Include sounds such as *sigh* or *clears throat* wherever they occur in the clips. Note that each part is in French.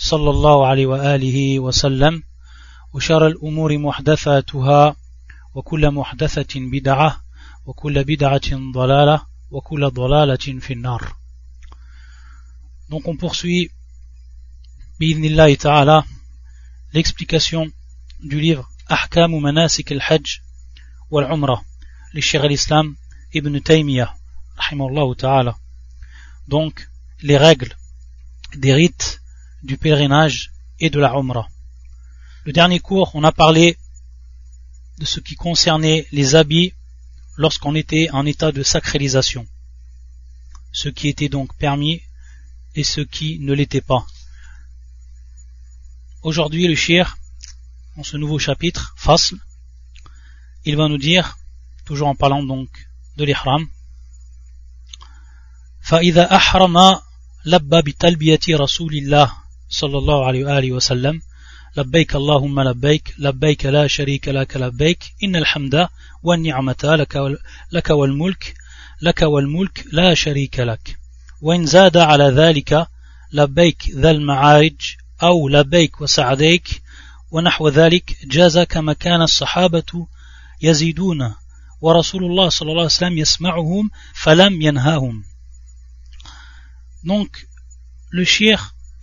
صلى الله عليه وآله وسلم وشر الأمور محدثاتها وكل محدثة بدعة وكل بدعة ضلالة وكل ضلالة في النار. Donc on poursuit بإذن ta'ala l'explication du livre أحكام مناسك الحج والعمرة للشيخ الإسلام ابن تيمية رحمه الله تعالى donc les règles des rites du pèlerinage et de la Umrah. Le dernier cours, on a parlé de ce qui concernait les habits lorsqu'on était en état de sacralisation. Ce qui était donc permis et ce qui ne l'était pas. Aujourd'hui, le shir, dans ce nouveau chapitre, Fasl, il va nous dire, toujours en parlant donc de l'ihram, فإذا أحرم لبى بتلبية رسول الله صلى الله عليه وآله وسلم. لبيك اللهم لبيك لبيك لا شريك لك لبيك. إن الحمد والنعمة لك, لك والملك لك والملك لا شريك لك. وإن زاد على ذلك لبيك ذا المعارج أو لبيك وسعديك. ونحو ذلك جاز كما كان الصحابة يزيدون. ورسول الله صلى الله عليه وسلم يسمعهم فلم ينهاهم. Donc, le shir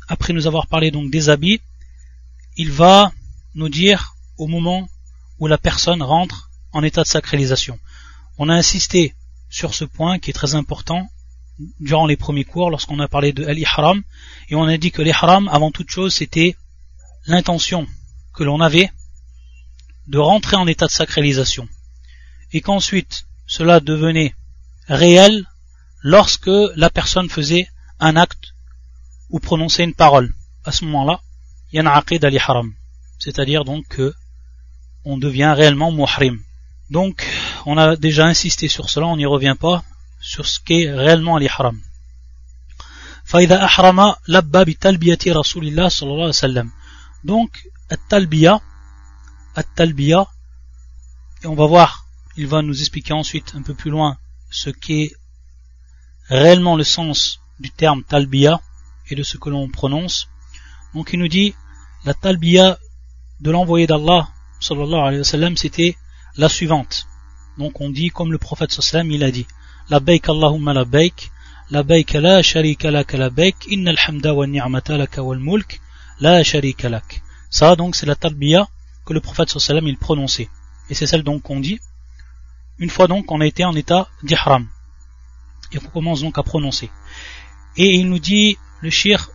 après nous avoir parlé donc des habits, il va nous dire au moment où la personne rentre en état de sacralisation. On a insisté sur ce point qui est très important durant les premiers cours lorsqu'on a parlé de l'ihram et on a dit que l'ihram avant toute chose c'était l'intention que l'on avait de rentrer en état de sacralisation et qu'ensuite cela devenait réel lorsque la personne faisait un acte ou prononcer une parole. À ce moment-là, il y a un aqid al-ihram. C'est-à-dire donc que on devient réellement muhrim. Donc, on a déjà insisté sur cela, on n'y revient pas, sur ce qu'est réellement l'ihram. فإذا أحرم لبى بتلبية رسول الله صلى الله عليه وسلم donc التلبية التلبية et on va voir il va nous expliquer ensuite un peu plus loin ce qu'est réellement le sens du terme talbiya et de ce que l'on prononce. Donc il nous dit la talbiya de l'envoyé d'Allah sallallahu alayhi wa sallam c'était la suivante. Donc on dit comme le prophète sallallahu il a dit la baik Allahumma la baik la baik la sharika lak la baik innal hamda wa ni'mata lak wal mulk la sharika lak. Ça donc c'est la talbiya que le prophète sallallahu il prononçait. Et c'est celle donc qu'on dit une fois donc qu'on a été en état d'ihram. Et on commence donc à prononcer. Et il nous dit le shir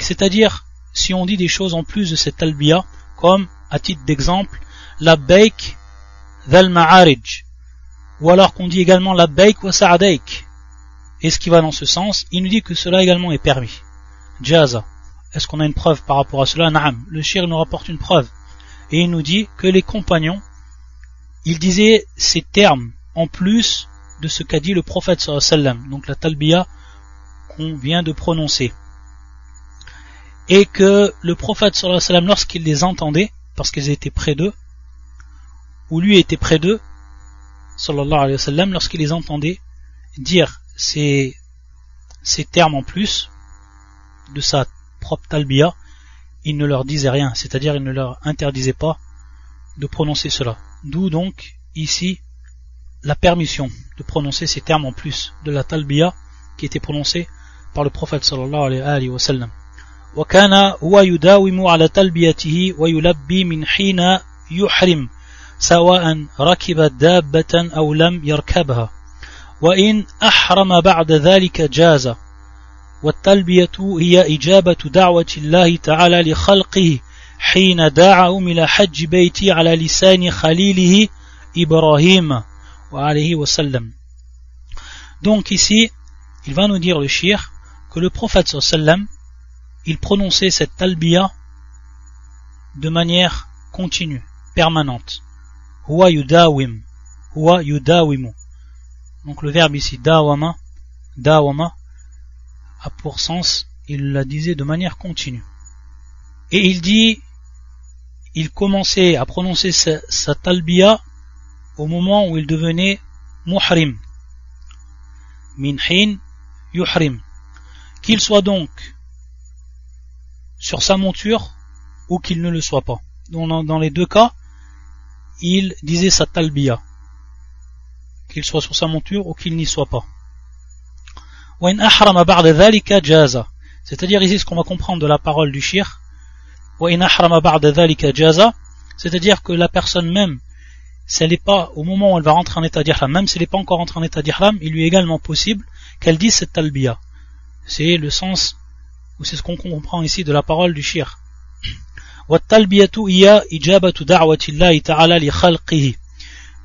c'est-à-dire si on dit des choses en plus de cette talbiya comme à titre d'exemple la baik dhal ma'arij. Ou alors qu'on dit également la baik wa sa'adaik et ce qui va dans ce sens il nous dit que cela également est permis. Jaza. Est-ce qu'on a une preuve par rapport à cela? Naam. le shir nous rapporte une preuve. Et il nous dit que les compagnons ils disaient ces termes en plus de ce qu'a dit le prophète sallallahu donc la talbiya qu'on vient de prononcer. Et que le prophète sallallahu lorsqu'il les entendait, parce qu'ils étaient près d'eux, ou lui était près d'eux, alayhi lorsqu'il les entendait dire ces, ces termes en plus de sa propre talbiya, il ne leur disait rien, c'est-à-dire il ne leur interdisait pas de prononcer cela. D'où donc ici la permission de prononcer ces termes en plus de la talbiya qui était prononcée par le prophète sallallahu alayhi wa sallam. وكان هو يداوم على تلبيته ويلبي من حين يحرم سواء ركب دابة أو لم يركبها. وإن أحرم بعد ذلك جاز. والتلبية هي إجابة دعوة الله تعالى لخلقه حين دعاهم إلى حج بيتي على لسان خليله إبراهيم وعليه وسلم. Donc ici, il va nous dire le shir que le prophète sallam il prononçait cette talbiya de manière continue, permanente. Huwa yudawim. Huwa yudawimu. Donc le verbe ici, dawama, dawama, a pour sens, il la disait de manière continue. Et il dit, il commençait à prononcer sa, sa talbiya au moment où il devenait muhrim. Min hin yuhrim. Qu'il soit donc sur sa monture ou qu'il ne le soit pas. Dans, les deux cas, il disait sa talbiya. Qu'il soit sur sa monture ou qu'il n'y soit pas. C'est-à-dire ici ce qu'on va comprendre de la parole du shir. C'est-à-dire que la personne même, si elle n'est pas, au moment où elle va rentrer en état d'ihram, même si elle n'est pas encore rentrée en état d'ihram, il lui est également possible qu'elle dise cette talbiya. C'est le sens, ou c'est ce qu'on comprend ici de la parole du shir.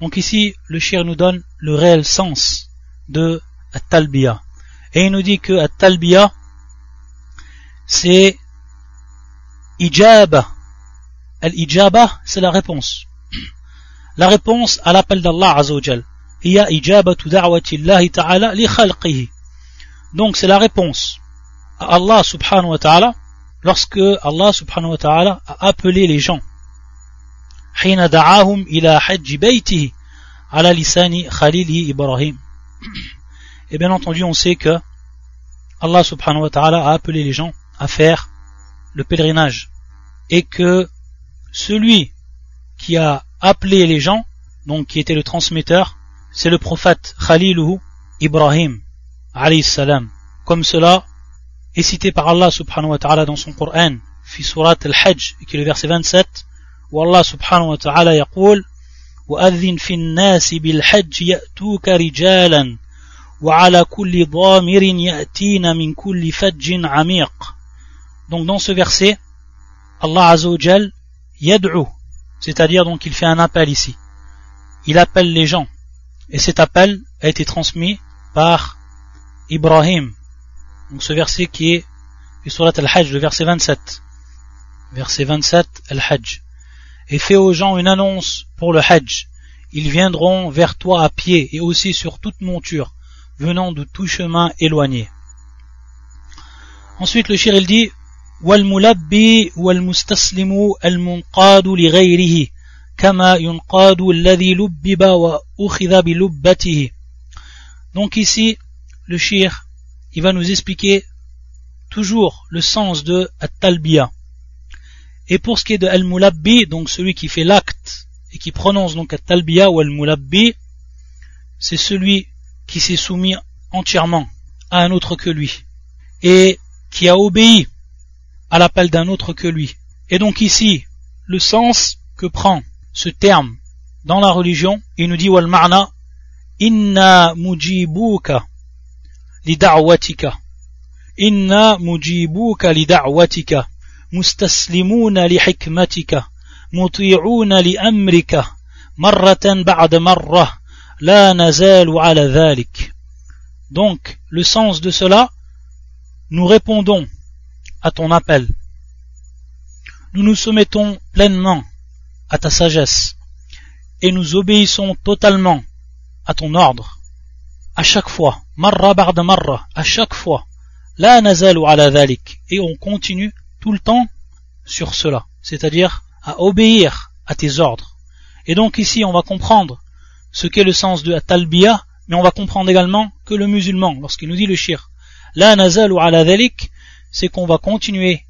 Donc ici, le shir nous donne le réel sens de talbiya. Et il nous dit que talbiya, c'est ijaba. Al-ijaba, c'est la réponse. La réponse à l'appel d'Allah Azzawajal. Hiya ijabatu da'wati Allah ta'ala li khalqihi. Donc c'est la réponse à Allah subhanahu wa ta'ala lorsque Allah subhanahu wa ta'ala a appelé les gens. حين دعاهم إلى حج بيته على لسان خليله إبراهيم. Et bien entendu, on sait que Allah subhanahu wa ta'ala a appelé les gens à faire le pèlerinage. Et que celui qui a appelé les gens, donc qui était le transmetteur, c'est le prophète Khaliluhu Ibrahim alayhi salam. Comme cela est cité par Allah subhanahu wa ta'ala dans son Coran, fi surat al-Hajj, qui est le verset 27, où Allah subhanahu wa ta'ala يقول وأذن في الناس بالحج يأتوك رجالا وعلى كل ضامر يأتين من كل فج عميق donc dans ce verset Allah Azzawajal yad'u c'est-à-dire donc il fait un appel ici il appelle les gens et cet appel a été transmis par Ibrahim donc ce verset qui est du surat al-Hajj le verset 27 verset 27 al-Hajj et fait aux gens une annonce pour le Hajj ils viendront vers toi à pied et aussi sur toute monture venant de tout chemin éloigné. Ensuite, le shir il dit والملبي والمستسلم المنقاد لغيره كما ينقاد الذي لبب وأخذ بلبته Donc ici, le shir, il va nous expliquer toujours le sens de at-talbiya. Et pour ce qui est de al-mulabbi, donc celui qui fait l'acte et qui prononce donc at-talbiya ou al-mulabbi, c'est celui qui s'est soumis entièrement à un autre que lui et qui a obéi à l'appel d'un autre que lui. Et donc ici, le sens que prend ce terme dans la religion, il nous dit wal ma'na inna mujibuka li da'watika inna mujibuka li da'watika mustaslimuna li hikmatika muti'una li amrika marratan ba'da marrah donc, le sens de cela, nous répondons à ton appel. Nous nous soumettons pleinement à ta sagesse et nous obéissons totalement à ton ordre. À chaque fois, marra barda marra, à chaque fois, la nazalu ala dhalik, et on continue tout le temps sur cela, c'est-à-dire à obéir à tes ordres. Et donc ici, on va comprendre ce qu'est le sens de talbiya, mais on va comprendre également que le musulman, lorsqu'il nous dit le shir, la nazal ou ala dhalik, c'est qu'on va continuer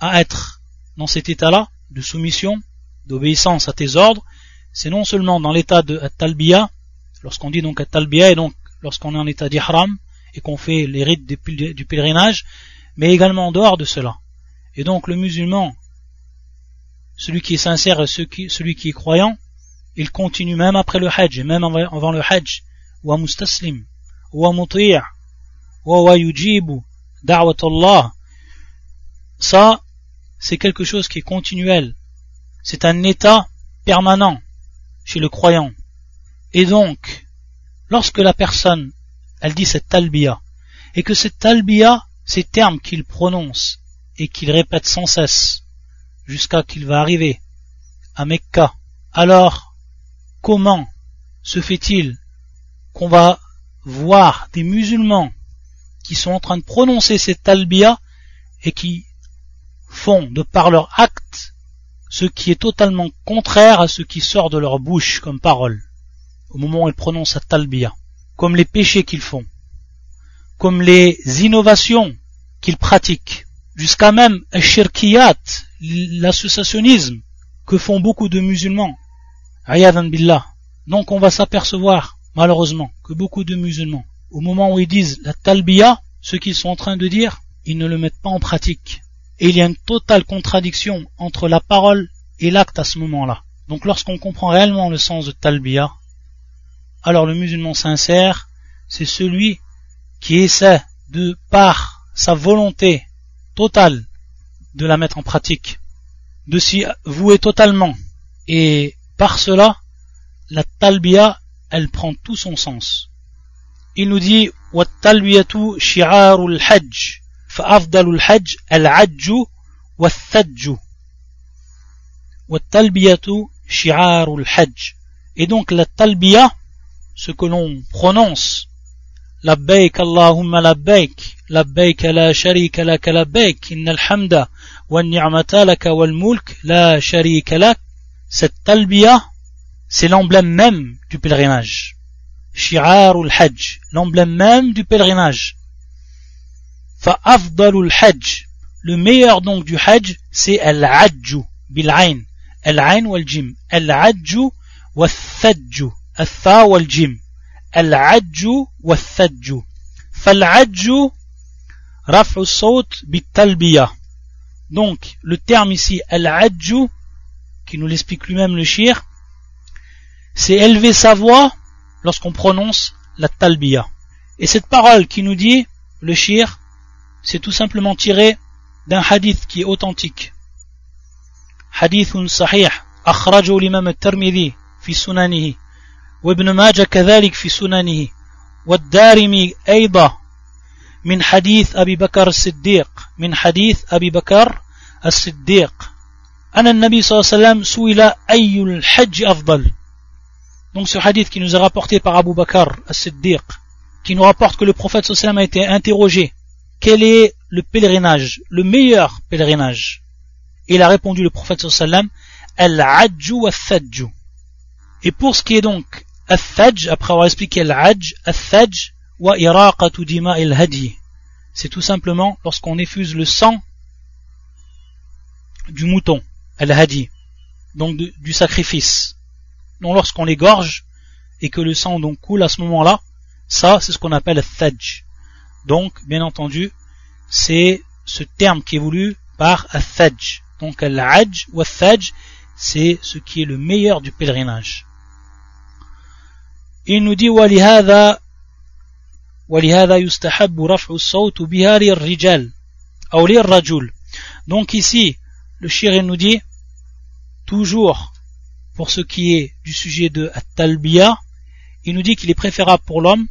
à être dans cet état-là de soumission, d'obéissance à tes ordres, c'est non seulement dans l'état de talbiya, lorsqu'on dit donc talbiya et donc lorsqu'on est en état d'ihram et qu'on fait les rites du pèlerinage, mais également en dehors de cela. Et donc le musulman, celui qui est sincère et celui qui est croyant, il continue même après le Hajj, et même avant le Hajj, wa mustaslim, wa muti' wa wa yujibu, da'wat Allah. Ça, c'est quelque chose qui est continuel. C'est un état permanent chez le croyant. Et donc, lorsque la personne, elle dit cette talbiya, et que cette talbiya, ces termes qu'il prononce et qu'il répète sans cesse, jusqu'à qu'il va arriver à Mecca, alors comment se fait-il qu'on va voir des musulmans qui sont en train de prononcer cette talbiya et qui font de par leur acte ce qui est totalement contraire à ce qui sort de leur bouche comme parole? Au moment où ils prononcent cette talbiya, comme les péchés qu'ils font, comme les innovations qu'ils pratiquent, jusqu'à même shirkiyat, l'associationnisme que font beaucoup de musulmans. billah. Donc on va s'apercevoir, malheureusement, que beaucoup de musulmans, au moment où ils disent la talbiya, ce qu'ils sont en train de dire, ils ne le mettent pas en pratique. Et il y a une totale contradiction entre la parole et l'acte à ce moment-là. Donc lorsqu'on comprend réellement le sens de talbiya, alors le musulman sincère, c'est celui qui essaie de, par sa volonté totale, de la mettre en pratique, de s'y vouer totalement. Et par cela, la talbiya, elle prend tout son sens. Il nous dit والتلبية شعار الحج فأفضل الحج العج والثج والتلبية شعار الحج et donc la talbiya ce que l'on prononce. Labbaik Allahumma labbaik la sharika lak labbaik innal hamda wan ni'mata lak wal mulk la sharika lak. Cette talbiya c'est l'emblème même du pèlerinage. Shi'arul hajj l'emblème même du pèlerinage. Fa afdalul hajj le meilleur donc du hajj c'est al-hajju bil-ain al-ain wal-jim al-hajju الثاء والجيم العج والثج فالعج رفع الصوت بالتلبية donc le terme ici al-ajju qui nous l'explique lui-même le shir c'est élever sa voix lorsqu'on prononce la talbiya et cette parole qui nous dit le shir c'est tout simplement tiré d'un hadith qui est authentique hadith sahih akhrajahu l'imam al-tirmidhi fi sunanihi وابن ماجه كذلك في سننه والدارمي أيضا من حديث أبي بكر الصديق من حديث أبي بكر الصديق أن النبي صلى الله عليه وسلم سئل أي الحج أفضل Donc ce hadith qui nous est rapporté par Abu Bakr as-Siddiq, qui nous rapporte que le prophète sallam a été interrogé, quel est le pèlerinage, le meilleur pèlerinage Et il a répondu le prophète sallam, al-ajju wa Et pour ce qui est donc Al-Thaj, après avoir expliqué l'Hajj, Al-Thaj wa iraqatu il-hadi. C'est tout simplement lorsqu'on effuse le sang du mouton, al-hadi, donc du sacrifice. Donc lorsqu'on l'égorge et que le sang donc coule à ce moment-là, ça c'est ce qu'on appelle al-Thaj. Donc, bien entendu, c'est ce terme qui est voulu par al-Thaj. Donc al-Hajj wa al-Thaj, c'est ce qui est le meilleur du pèlerinage Il nous dit ولهذا ولهذا يستحب رفع الصوت بها للرجال أو للرجل donc ici le shir nous dit toujours pour ce qui est du sujet de At-Talbiya il nous dit qu'il est préférable pour l'homme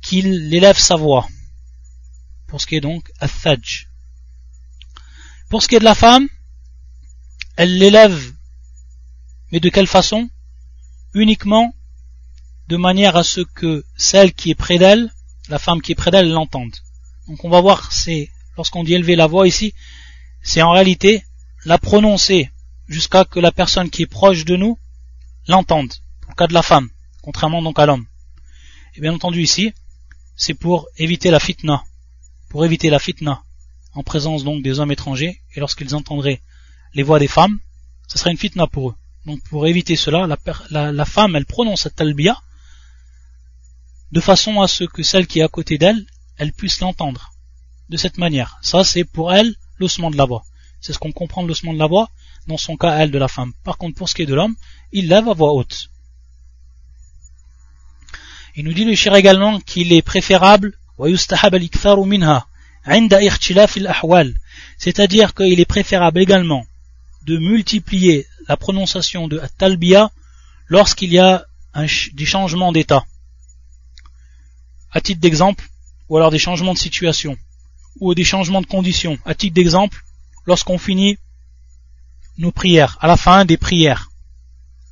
qu'il élève sa voix pour ce qui est donc At-Thaj pour ce qui est de la femme elle l'élève mais de quelle façon uniquement de manière à ce que celle qui est près d'elle, la femme qui est près d'elle, l'entende. Donc on va voir, c'est lorsqu'on dit élever la voix ici, c'est en réalité la prononcer jusqu'à que la personne qui est proche de nous l'entende, au cas de la femme, contrairement donc à l'homme. Et bien entendu ici, c'est pour éviter la fitna, pour éviter la fitna, en présence donc des hommes étrangers, et lorsqu'ils entendraient les voix des femmes, ce serait une fitna pour eux. Donc pour éviter cela, la, la femme, elle prononce cette talbiya, de façon à ce que celle qui est à côté d'elle, elle puisse l'entendre. De cette manière. Ça, c'est pour elle l'ossement de la voix. C'est ce qu'on comprend de l'ossement de la voix, dans son cas, elle, de la femme. Par contre, pour ce qui est de l'homme, il lève à voix haute. Il nous dit le shir également qu'il est préférable c'est-à-dire qu'il est préférable également de multiplier la prononciation de talbiya lorsqu'il y a des changements d'état à titre d'exemple, ou alors des changements de situation, ou des changements de conditions. À titre d'exemple, lorsqu'on finit nos prières, à la fin des prières.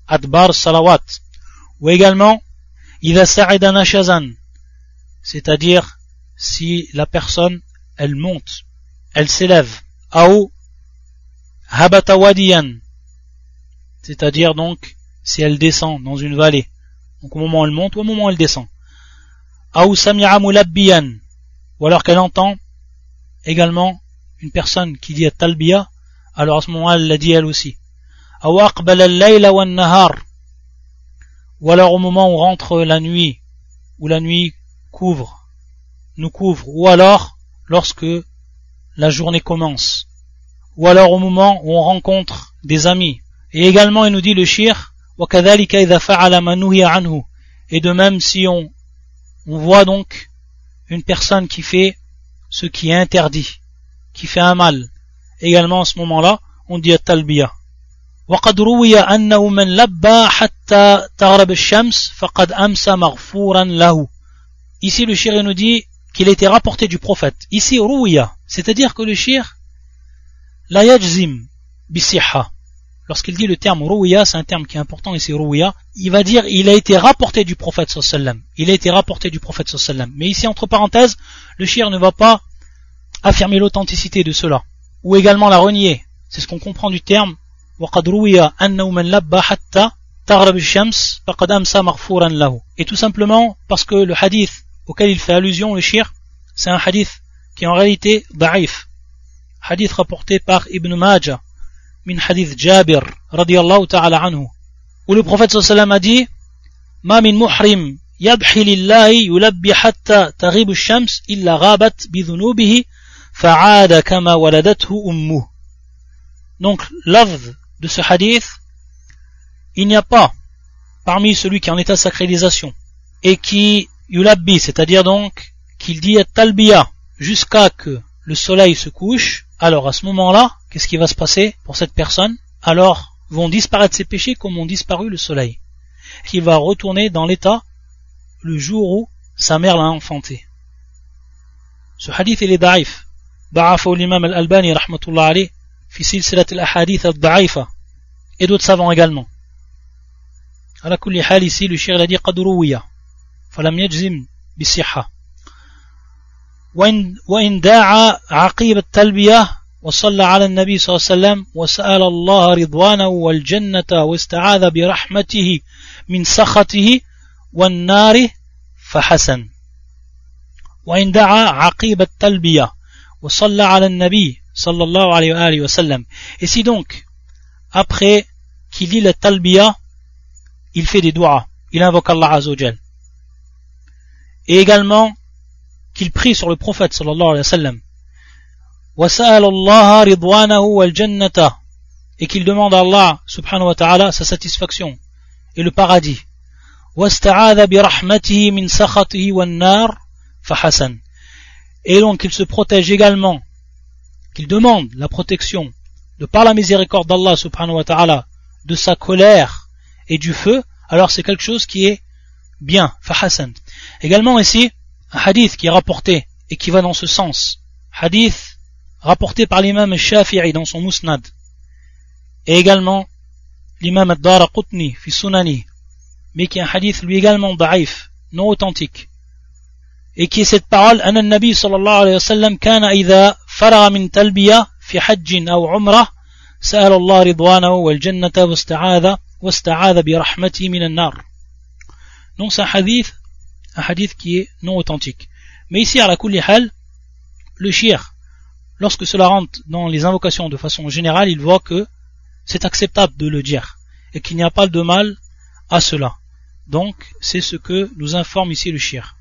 Adbar salawat. Ou également, Ida sa'idana shazan. C'est-à-dire, si la personne, elle monte, elle s'élève. Aou habata wadiyan. C'est-à-dire donc, si elle descend dans une vallée. Donc au moment où elle monte ou au moment où elle descend. Ou alors qu'elle entend également une personne qui dit talbiya, alors à ce moment-là, elle l'a dit elle aussi. Ou alors au moment où rentre la nuit, où la nuit couvre, nous couvre, ou alors lorsque la journée commence, ou alors au moment où on rencontre des amis. Et également, il nous dit le shir, et de même si on, on voit donc une personne qui fait ce qui est interdit, qui fait un mal. Également, à ce moment-là, on dit talbiya. وقد روي أنه من لبى حتى تغرب الشمس فقد أمسى مغفورا له. Ici, le shir nous dit qu'il a été rapporté du prophète. Ici, rouya, c'est-à-dire que le shir, la yajzim bisiha. Lorsqu'il dit le terme rouya, c'est un terme qui est important ici, rouya, il va dire il a été rapporté du prophète sallam. Il a été rapporté du prophète sallam. Mais ici, entre parenthèses, le shir ne va pas affirmer l'authenticité de cela, ou également la renier. C'est ce qu'on comprend du terme et tout simplement parce que le hadith auquel il fait allusion, le shir, c'est un hadith qui est en réalité da'if. Hadith rapporté par Ibn Majah, min hadith Jabir radiallahu ta'ala anhu où le prophète sallallahu a dit ma min muhrim yadhi lillahi yulabbi hatta taghibu shams illa ghabat bidhunubihi fa'ada kama waladathu ummu donc l'avd de ce hadith il n'y a pas parmi celui qui est en état de sacralisation et qui yulabbi c'est-à-dire donc qu'il dit at talbiya jusqu'à que le soleil se couche alors à ce moment-là qu'est-ce qui va se passer pour cette personne alors vont disparaître ses péchés comme ont disparu le soleil qui va retourner dans l'état le jour où sa mère l'a enfanté. Ce hadith il est daif. ضعفه الإمام الألباني رحمة الله عليه في سلسلة الأحاديث الضعيفة et d'autres savants également. على كل حال ici le shir a dit قد روي فلم يجزم بالصحة وإن, وإن داعى عقيب التلبية وصلى على النبي صلى الله عليه وسلم وسأل الله رضوانه والجنة واستعاذ برحمته من سخطه والنار فحسن. وإن دعا عقيب التلبية وصلى على النبي صلى الله عليه وآله وسلم. Et si donc après qu'il lit le talbiya il fait des doigts il invoque Allah Azzawajal. Et également qu'il prie sur le prophète sallallahu alayhi wa sallam. et qu'il demande à Allah subhanahu wa ta'ala sa satisfaction et le paradis. et donc qu'il se protège également qu'il demande la protection de par la miséricorde d'Allah subhanahu wa ta'ala de sa colère et du feu alors c'est quelque chose qui est bien fahasan. Également ici un hadith qui est rapporté et qui va dans ce sens. Hadith rapporté par l'imam Shafi'i dans son musnad et également l'imam Ad-Dara Qutni fi sunani mais qui est un hadith lui également daif, non authentique. Et qui est cette parole, أن النبي صلى الله عليه وسلم كان إذا فرغ من تلبية في حج أو عمرة سأل الله رضوانه والجنة واستعاذ واستعاذ برحمته من النار. Donc c'est un hadith, un hadith qui est non authentique. Mais ici, à la kulli hal, le shir, lorsque cela rentre dans les invocations de façon générale, il voit que c'est acceptable de le dire et qu'il n'y a pas de mal à cela. Donc, c'est ce que nous informe ici le shir.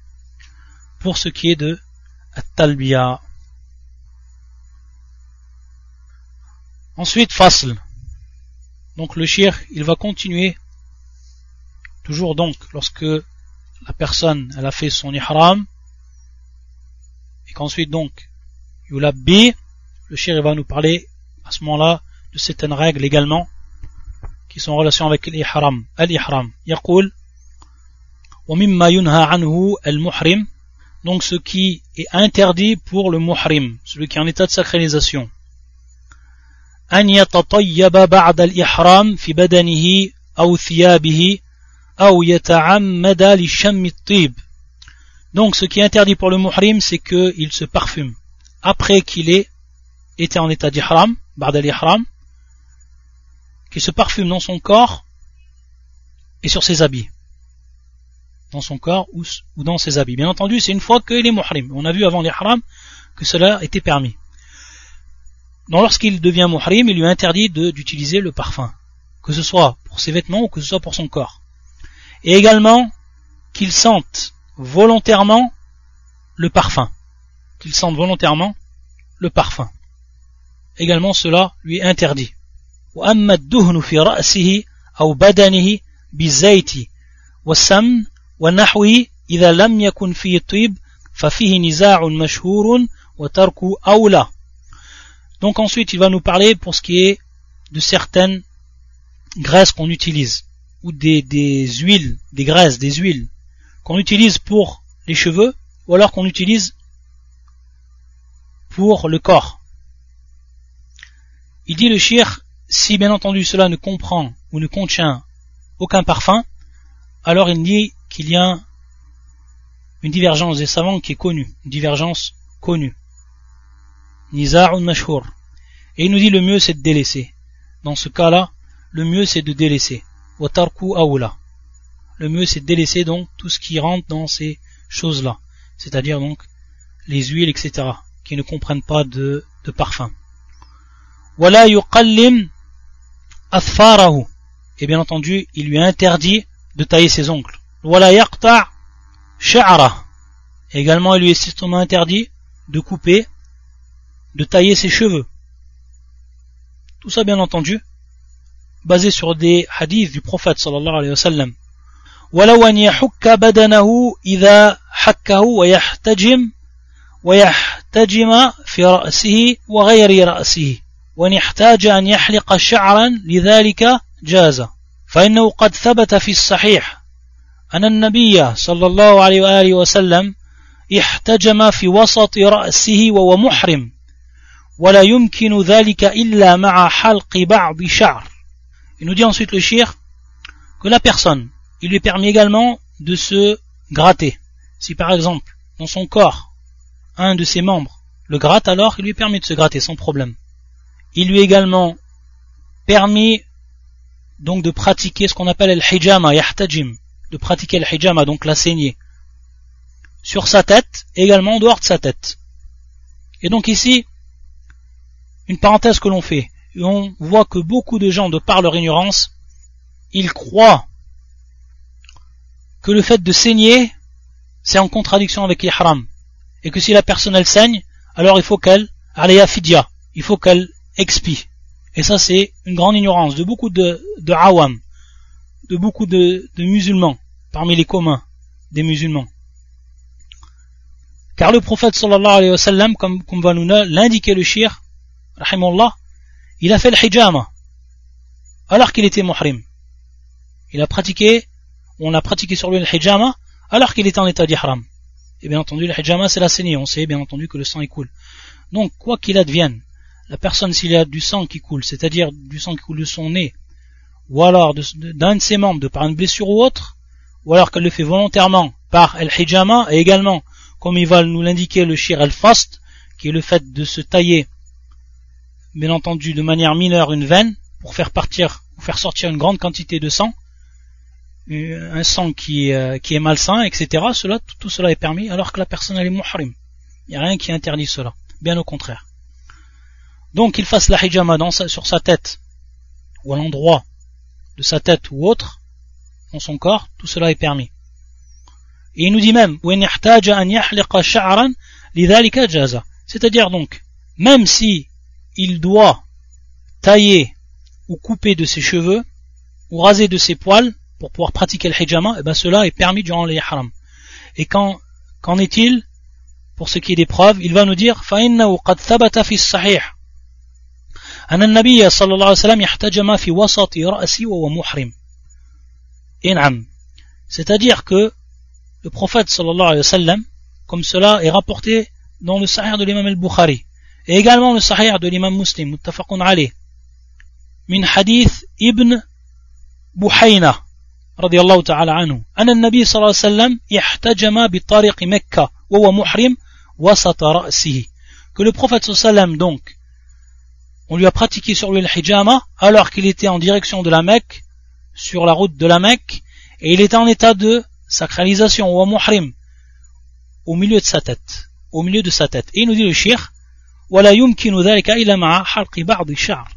Pour ce qui est de At-Talbiya. Ensuite, Fasl. Donc le shir, il va continuer. Toujours donc, lorsque la personne, elle a fait son ihram. Et qu'ensuite donc, Yulabbi, le shir va nous parler à ce moment-là de certaines règles également qui sont en relation avec l'ihram. Al-ihram. Yaqul donc ce qui est interdit pour le muhrim, celui qui est en état de sacralisation. أن يتطيب بعد الإحرام في بدنه أو ثيابه أو يتعمد لشم الطيب Donc ce qui est interdit pour le muhrim, c'est qu'il se parfume après qu'il ait été en état d'ihram, ba'd al-ihram, qu'il se parfume dans son corps et sur ses habits. Dans son corps ou, dans ses habits. Bien entendu, c'est une fois qu'il est muhrim. On a vu avant l'ihram que cela était permis. Donc lorsqu'il devient muhrim, il lui interdit d'utiliser le parfum, que ce soit pour ses vêtements ou que ce soit pour son corps. Et également qu'il sente volontairement le parfum, qu'il sente volontairement le parfum. Également cela lui est interdit. وأما الدهن في رأسه أو بدنه بالزيت والسمن ونحوه إذا لم يكن فيه طيب ففيه نزاع مشهور وترك أولى Donc ensuite, il va nous parler pour ce qui est de certaines graisses qu'on utilise, ou des, des huiles, des graisses, des huiles, qu'on utilise pour les cheveux, ou alors qu'on utilise pour le corps. Il dit le shir, si bien entendu cela ne comprend ou ne contient aucun parfum, alors il dit qu'il y a une divergence des savants qui est connue, une divergence connue. Niza'un mashhur. Et il nous dit le mieux c'est de délaisser. Dans ce cas-là, le mieux c'est de délaisser. Watarku awla. Le mieux c'est de délaisser donc tout ce qui rentre dans ces choses-là. C'est-à-dire donc les huiles, etc qui ne comprennent pas de, de parfum. Wala yuqallim athfarahu. Et bien entendu, il lui a interdit de tailler ses ongles. Wala yaqta' sha'ra. Également, il lui est strictement interdit de couper de tailler ses cheveux. Tout ça bien entendu, basé sur des hadiths du prophète sallallahu alayhi wa sallam. ولو أن يحك بدنه إذا حكه ويحتجم ويحتجم في رأسه وغير رأسه وإن احتاج أن يحلق شعرا لذلك جاز فإنه قد ثبت في الصحيح أن النبي صلى الله عليه وآله وسلم احتجم في وسط رأسه وهو محرم ولا يمكن ذلك إلا مع حلق بعض شعر Il nous dit ensuite le shir que la personne, il lui permet également de se gratter. Si par exemple, dans son corps, un de ses membres le gratte, alors il lui permet de se gratter sans problème. Il lui également permis donc de pratiquer ce qu'on appelle le hijama, yahtajim, de pratiquer le hijama, donc la saignée, sur sa tête, également en dehors de sa tête. Et donc ici, une parenthèse que l'on fait, on voit que beaucoup de gens, de par leur ignorance, ils croient que le fait de saigner, c'est en contradiction avec l'ihram, et que si la personne elle saigne, alors il faut qu'elle, aléa fidya, il faut qu'elle expie. Et ça c'est une grande ignorance de beaucoup de, de awam, de beaucoup de, musulmans, parmi les communs des musulmans. Car le prophète sallallahu alayhi wa sallam, comme, comme va nous l'indiquer le shir, il a fait le hijama alors qu'il était muhrim. Il a pratiqué, on a pratiqué sur lui le hijama alors qu'il était en état d'ihram. Et bien entendu, le hijama c'est la saignée, on sait bien entendu que le sang coule. Donc, quoi qu'il advienne, la personne s'il y a du sang qui coule, c'est-à-dire du sang qui coule de son nez, ou alors d'un de, ses membres, de par une blessure ou autre, ou alors qu'elle le fait volontairement par el hijama, et également, comme il va nous l'indiquer le shir el fast, qui est le fait de se tailler bien entendu de manière mineure une veine pour faire partir ou faire sortir une grande quantité de sang, un sang qui, euh, qui est malsain, etc. Cela, tout, cela est permis alors que la personne elle est muhrim. Il n'y a rien qui interdit cela, bien au contraire. Donc qu'il fasse la hijama dans sur sa tête ou à l'endroit de sa tête ou autre, dans son corps, tout cela est permis. Et il nous dit même, c'est-à-dire donc, même si il doit tailler ou couper de ses cheveux ou raser de ses poils pour pouvoir pratiquer le hijama, et eh bien cela est permis durant les haram. Et qu'en est-il pour ce qui est des preuves Il va nous dire فَإِنَّهُ قَدْ ثَبَتَ فِي الصَّحِيحِ أن النبي صلى الله عليه وسلم يحتجم في وسط رأسي وهو محرم. C'est-à-dire que le prophète sallallahu alayhi wa sallam, comme cela est rapporté dans le Sahih de l'imam al-Bukhari, et également le sahih de l'imam muslim, muttafaqun alayh, من حديث ابن بحينة رضي الله تعالى عنه أن النبي صلى الله عليه وسلم احتجم بطريق مكة وهو محرم وسط رأسه que le prophète sallam donc on lui a pratiqué sur lui le hijama alors qu'il était en direction de la Mecque sur la route de la Mecque et il était en état de sacralisation ou muhrim au milieu de sa tête au milieu de sa tête et il nous dit le shir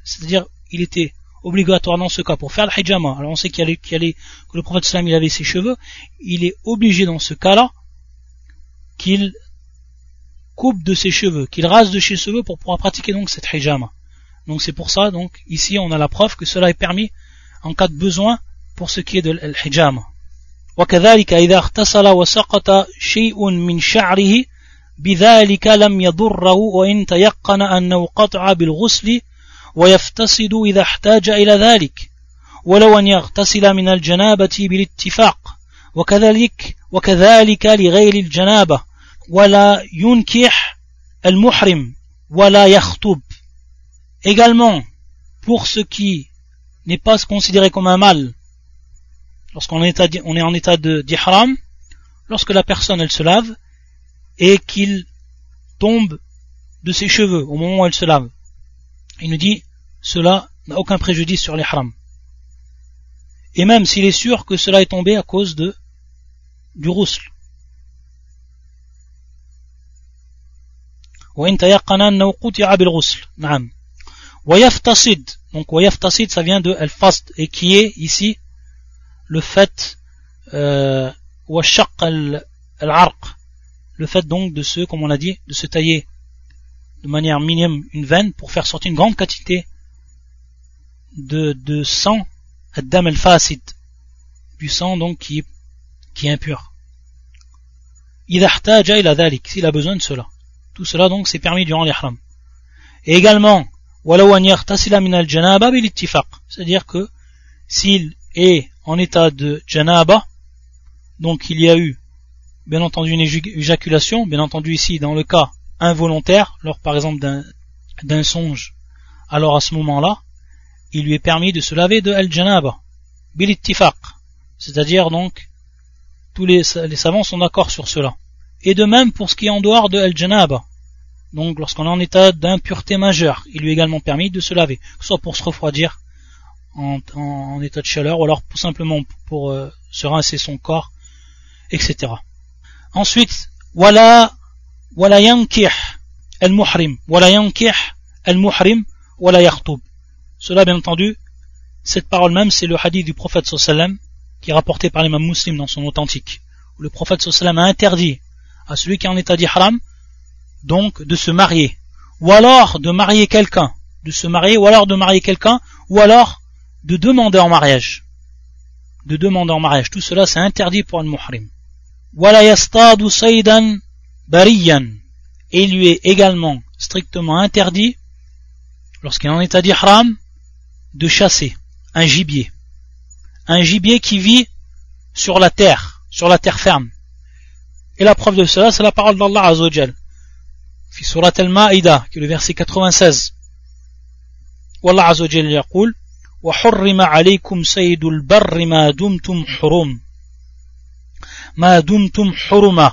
c'est-à-dire il était obligatoire dans ce cas pour faire le hijama alors on sait qu'il que le prophète sallam il avait ses cheveux il est obligé dans ce cas là qu'il coupe de ses cheveux, qu'il rase de ses cheveux pour pouvoir pratiquer donc cette hijama. Donc c'est pour ça, donc ici on a la preuve que cela est permis en cas de besoin pour ce qui est de l'hijama. وكذلك إذا اغتسل وسقط شيء من شعره بذلك لم يضره وإن تيقن أنه قطع بالغسل ويفتصد إذا احتاج إلى ذلك ولو أن يغتسل من الجنابة بالاتفاق وكذلك وكذلك لغير الجنابة ولا ينكح المحرم ولا يخطب également pour ce qui n'est pas considéré comme un mal lorsqu'on est, on est en état de d'ihram lorsque la personne elle se lave et qu'il tombe de ses cheveux au moment où elle se lave il nous dit cela n'a aucun préjudice sur l'ihram et même s'il est sûr que cela est tombé à cause de du rousl وإن تيقن أنه قطع بالغسل نعم ويفتصد donc ويفتصد ça vient de al-fast et qui est ici le fait euh, وشق العرق le fait donc de se comme on a dit de se tailler de manière minimum une veine pour faire sortir une grande quantité de, sang, dam el fasid, du sang donc qui, qui est impur. il s'il a besoin de cela. Tout cela donc c'est permis durant l'ihram. Et également, c'est-à-dire que s'il est en état de janaba, donc il y a eu bien entendu une éjaculation, bien entendu ici dans le cas involontaire, lors par exemple d'un songe, alors à ce moment-là, il lui est permis de se laver de al-janaba, bil c'est-à-dire donc tous les, savants sont d'accord sur cela. Et de même pour ce qui est en dehors de Al-Janaba. Donc lorsqu'on est en état d'impureté majeure, il lui est également permis de se laver, soit pour se refroidir en, état de chaleur, ou alors tout simplement pour euh, se rincer son corps, etc. Ensuite, voilà wala yankih al-muhrim, wala yankih al-muhrim, wala yakhtub. Cela bien entendu, cette parole même, c'est le hadith du prophète sallam qui est rapporté par l'imam muslim dans son authentique. Le prophète sallam a interdit à celui qui est en état d'ihram, donc de se marier, ou alors de marier quelqu'un, de se marier, ou alors de marier quelqu'un, ou alors de demander en mariage. De demander en mariage. Tout cela c'est interdit pour un muhrim Et il lui est également strictement interdit, lorsqu'il est en état d'ihram, de chasser un gibier. Un gibier qui vit sur la terre, sur la terre ferme. Et la preuve de cela, c'est la parole d'Allah Azzawajal. في سورة المائدة qui est le verset 96 والله عز وجل يقول وحرم عليكم سيد البر ما دمتم حرم ما دمتم حرما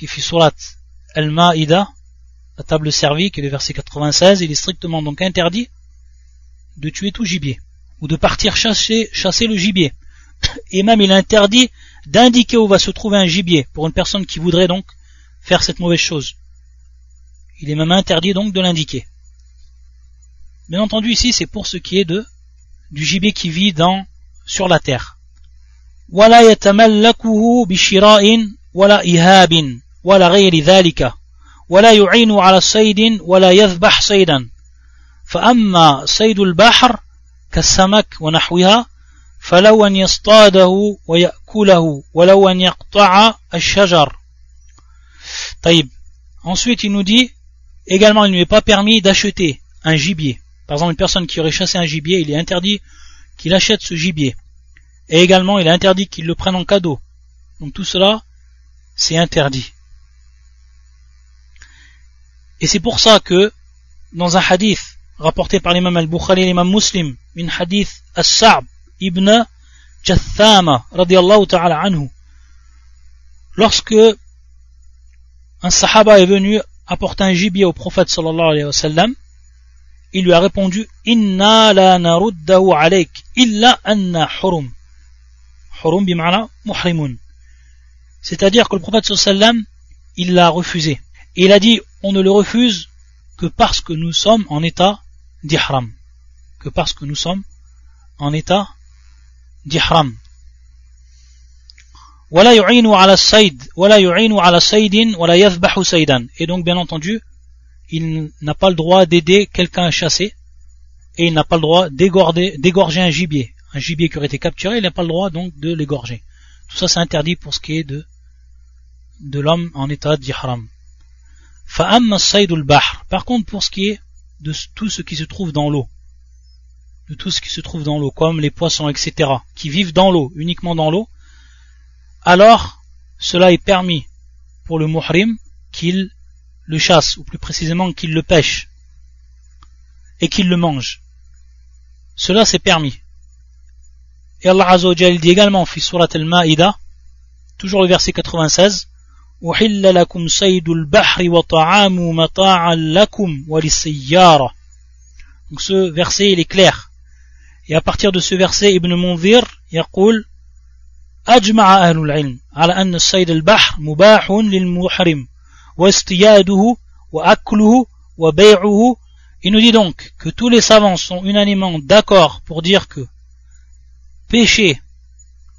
qui fait surat Al-Ma'ida la table servie qui est le verset 96 il est strictement donc interdit de tuer tout gibier ou de partir chasser, chasser le gibier *clears throat* et même il est interdit d'indiquer où va se trouver un gibier pour une personne qui voudrait donc faire cette mauvaise chose. Il est même interdit donc de l'indiquer. Bien entendu ici c'est pour ce qui est de du gibier qui vit dans sur la terre. ولا يتملكه بشراء ولا إهاب ولا غير ذلك ولا يعين على الصيد ولا يذبح صيدا فأما صيد البحر كالسمك ونحوها فلو أن يصطاده ويأكله ولو أن يقطع الشجر طيب ensuite il nous dit également il ne lui est pas permis d'acheter un gibier par exemple une personne qui aurait chassé un gibier il est interdit qu'il achète ce gibier et également il est interdit qu'il le prenne en cadeau donc tout cela c'est interdit et c'est pour ça que dans un hadith rapporté par l'imam al-Bukhari et l'imam muslim, min hadith as-Sa'b ibn Jathama radiallahu ta'ala anhu, lorsque un sahaba est venu apporter un gibier au prophète sallallahu alayhi wa sallam, il lui a répondu Inna la naruddahu alayk illa anna hurum. Hurum bima'na muhrimun. C'est-à-dire que le prophète sallallahu alayhi wa sallam, il l'a refusé. Il a dit on ne le refuse que parce que nous sommes en état d'ihram. Que parce que nous sommes en état d'ihram. Et donc, bien entendu, il n'a pas le droit d'aider quelqu'un à chasser et il n'a pas le droit d'égorger un gibier. Un gibier qui aurait été capturé, il n'a pas le droit donc de l'égorger. Tout ça, c'est interdit pour ce qui est de, de l'homme en état d'ihram. Par contre, pour ce qui est de tout ce qui se trouve dans l'eau, de tout ce qui se trouve dans l'eau, comme les poissons, etc., qui vivent dans l'eau, uniquement dans l'eau, alors cela est permis pour le muhrim qu'il le chasse, ou plus précisément qu'il le pêche, et qu'il le mange. Cela c'est permis. Et Allah Azzawajal dit également, fi surat al-Ma'ida, toujours le verset 96, donc ce verset il est clair et à partir de ce verset Ibn Munzir يقول أجمع أهل العلم على أن الصيد البحر مباح للمحرم واصطياده وأكله وبيعه Il nous dit donc que tous les savants sont unanimement d'accord pour dire que pêcher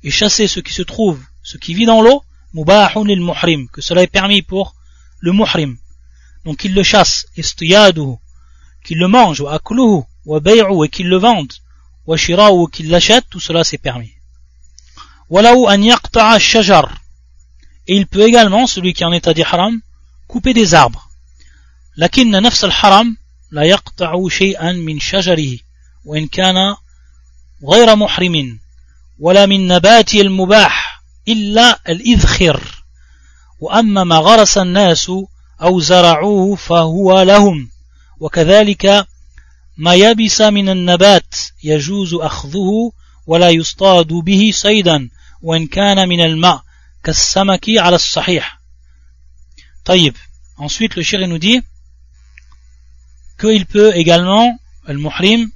et chasser ce qui se trouve, ce qui vit dans l'eau, mubahun lil muhrim, que cela est permis pour le muhrim. Donc il le chasse, istiyaduhu, qu'il le mange, wa akluhu, wa bay'u, et qu'il le vende, wa shira'u, qu'il l'achète, tout cela c'est permis. Walahu an yaqta'a shajar. Et il peut également, celui qui est en état d'ihram, couper des arbres. لكن نفس الحرم لا يقطع شيئا من شجره وإن كان غير محرم ولا من نبات المباح إلا الإذخر وأما ما غرس الناس أو زرعوه فهو لهم وكذلك ما يبس من النبات يجوز أخذه ولا يصطاد به صيدا وإن كان من الماء كالسمك على الصحيح طيب ensuite le shir nous dit qu'il peut également le muhrim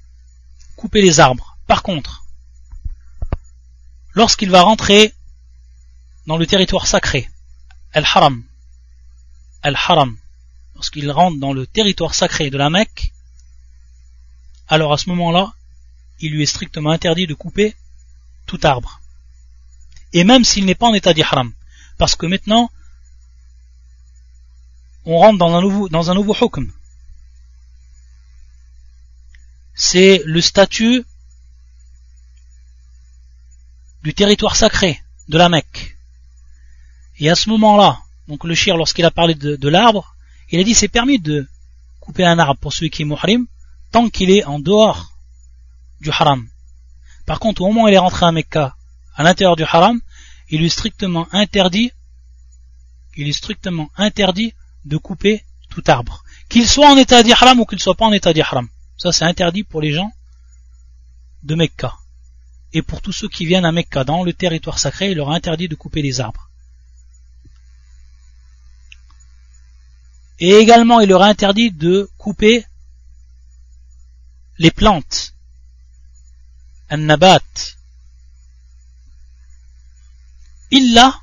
couper les arbres par contre lorsqu'il va rentrer dans le territoire sacré, Al-Haram, Al-Haram, lorsqu'il rentre dans le territoire sacré de la Mecque, alors à ce moment-là, il lui est strictement interdit de couper tout arbre. Et même s'il n'est pas en état d'ihram. Parce que maintenant, on rentre dans un nouveau, dans un nouveau hukm. C'est le statut du territoire sacré de la Mecque. Et à ce moment-là, donc le shir, lorsqu'il a parlé de, l'arbre, il a dit c'est permis de couper un arbre pour celui qui est muhrim, tant qu'il est en dehors du haram. Par contre, au moment où il est rentré à Mecca, à l'intérieur du haram, il est strictement interdit, il est strictement interdit de couper tout arbre. Qu'il soit en état d'ihram ou qu'il soit pas en état d'ihram. Ça, c'est interdit pour les gens de Mecca. Et pour tous ceux qui viennent à Mecca, dans le territoire sacré, il leur est interdit de couper les arbres. Et également, il leur a interdit de couper les plantes. An-nabat. Illa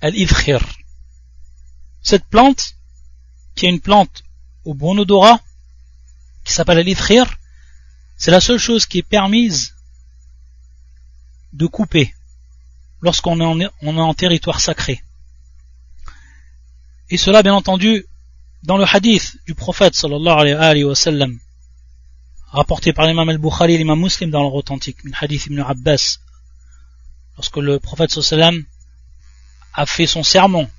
al-idkhir. Cette plante, qui est une plante au bon odorat, qui s'appelle al c'est la seule chose qui est permise de couper lorsqu'on est en territoire sacré. Et cela, bien entendu, dans le hadith du prophète sallallahu alayhi wa sallam rapporté par l'imam al-Bukhari l'imam muslim dans leur authentique, min hadith ibn Abbas, lorsque le prophète sallam a fait son sermon,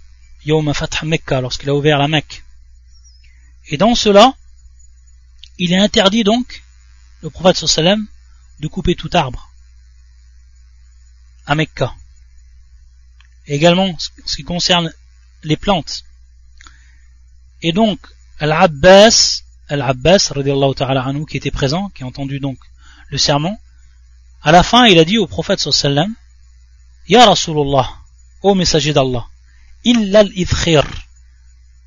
Yawm Fath Mekka, lorsqu'il a ouvert la Mecque. Et dans cela, il est interdit donc, le prophète sallam, de couper tout arbre à Mecca. également, en ce qui concerne les plantes. Et donc, Al-Abbas, Al-Abbas, ta'ala anhu, qui était présent, qui a entendu donc le sermon, à la fin, il a dit au prophète sallam, Ya Rasulullah, ô messager d'Allah, illa al-idkhir,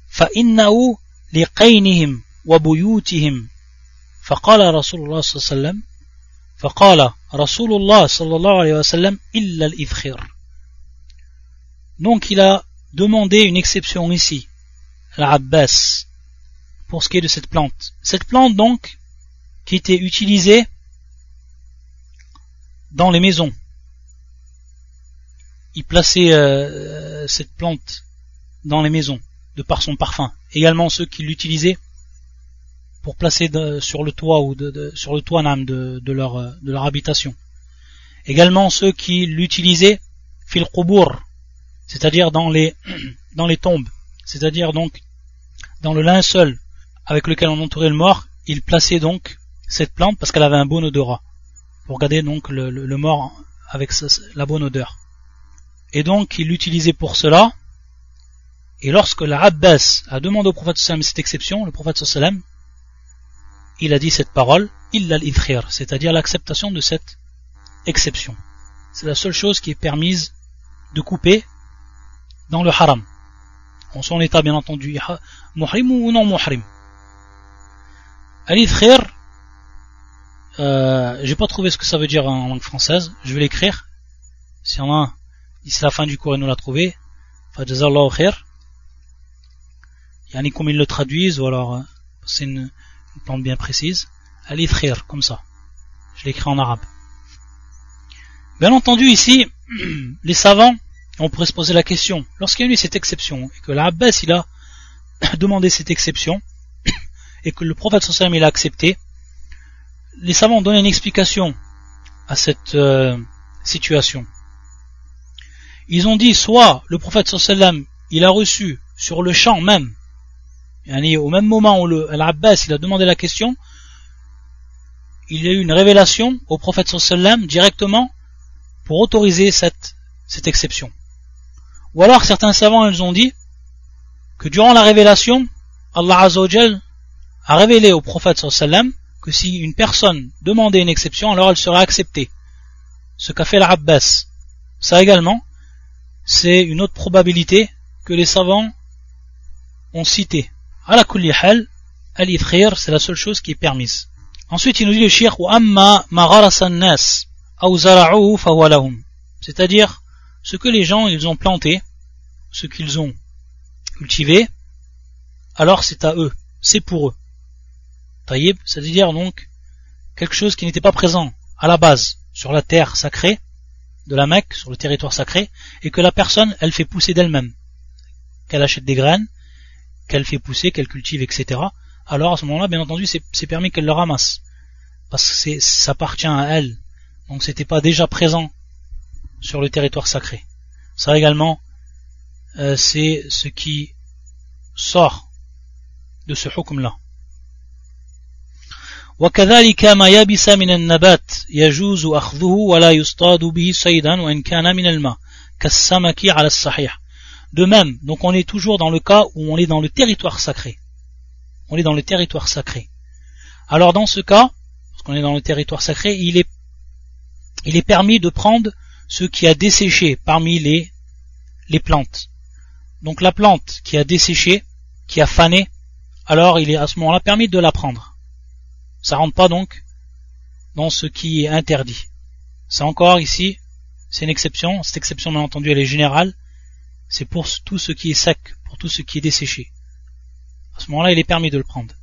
fa innahu liqaynihim wa buyutihim. فقال رسول الله صلى الله عليه وسلم فقال رسول الله صلى الله عليه وسلم إلا الإذخير Donc il a demandé une exception ici, pour ce qui est de cette plante. Cette plante donc, qui était utilisée dans les maisons. Il plaçait euh, cette plante dans les maisons, de par son parfum. Également ceux qui l'utilisaient pour placer sur le toit ou de, sur le toit de, de, leur, de leur habitation. Également ceux qui l'utilisaient fil c'est-à-dire dans les, *clears throat* dans les tombes, c'est-à-dire donc dans le linceul avec lequel on entourait le mort, il plaçait donc cette plante parce qu'elle avait un bon odorat, pour garder donc le, mort avec la bonne odeur. Et donc il l'utilisait pour cela, et lorsque la Abbas a demandé au prophète sallam cette exception, le prophète sallam, il a dit cette parole, illa al c'est-à-dire l'acceptation de cette exception. C'est la seule chose qui est permise de couper dans le haram. Son état, bien entendu, muhrim ou non muhrim. Al-idkhir, euh, j'ai pas trouvé ce que ça veut dire en langue française, je vais l'écrire. Si on a, d'ici la fin du cours, il nous l'a trouvé. Fajazallahu khair. Yani comme ils le traduisent, ou alors, euh, c'est une, plante bien précise. Al-idkhir, comme ça. Je l'écris en arabe. Bien entendu, ici, *clears throat* les savants, on pourrait se poser la question, lorsqu'il y a eu cette exception, et que l'Abbas il a *coughs* demandé cette exception, *coughs* et que le prophète sallam il a accepté, les savants ont donné une explication à cette euh, situation. Ils ont dit soit le prophète sallam il a reçu sur le champ même, au même moment où l'Abbas il a demandé la question, il y a eu une révélation au prophète sallam directement pour autoriser cette, cette exception. Ou alors certains savants ils ont dit que durant la révélation, Allah Azzawajal a révélé au prophète sallam que si une personne demandait une exception, alors elle serait acceptée. Ce qu'a fait l'Abbas. Ça également, c'est une autre probabilité que les savants ont cité. À la kulli hal, al c'est la seule chose qui est permise. Ensuite, il nous dit le shir, amma nas c'est-à-dire ce que les gens ils ont planté, ce qu'ils ont cultivé, alors c'est à eux, c'est pour eux. Taïb, c'est-à-dire donc quelque chose qui n'était pas présent à la base sur la terre sacrée de la Mecque, sur le territoire sacré, et que la personne, elle fait pousser d'elle-même. Qu'elle achète des graines, qu'elle fait pousser, qu'elle cultive, etc. Alors à ce moment-là, bien entendu, c'est permis qu'elle le ramasse. Parce que ça appartient à elle, donc c'était pas déjà présent sur le territoire sacré. Ça également, euh, c'est ce qui sort de ce hukm-là. وكذلك ما يبس من النبات يجوز أخذه ولا يصطاد به صيدا وإن كان من الماء كالسمك على الصحيح De même, donc on est toujours dans le cas où on est dans le territoire sacré. On est dans le territoire sacré. Alors dans ce cas, parce qu'on est dans le territoire sacré, il est il est permis de prendre ce qui a desséché parmi les, les plantes. Donc la plante qui a desséché, qui a fané, alors il est à ce moment-là permis de la prendre. Ça rentre pas donc dans ce qui est interdit. C'est encore ici, c'est une exception. Cette exception, bien entendu, elle est générale. C'est pour tout ce qui est sec, pour tout ce qui est desséché. À ce moment-là, il est permis de le prendre.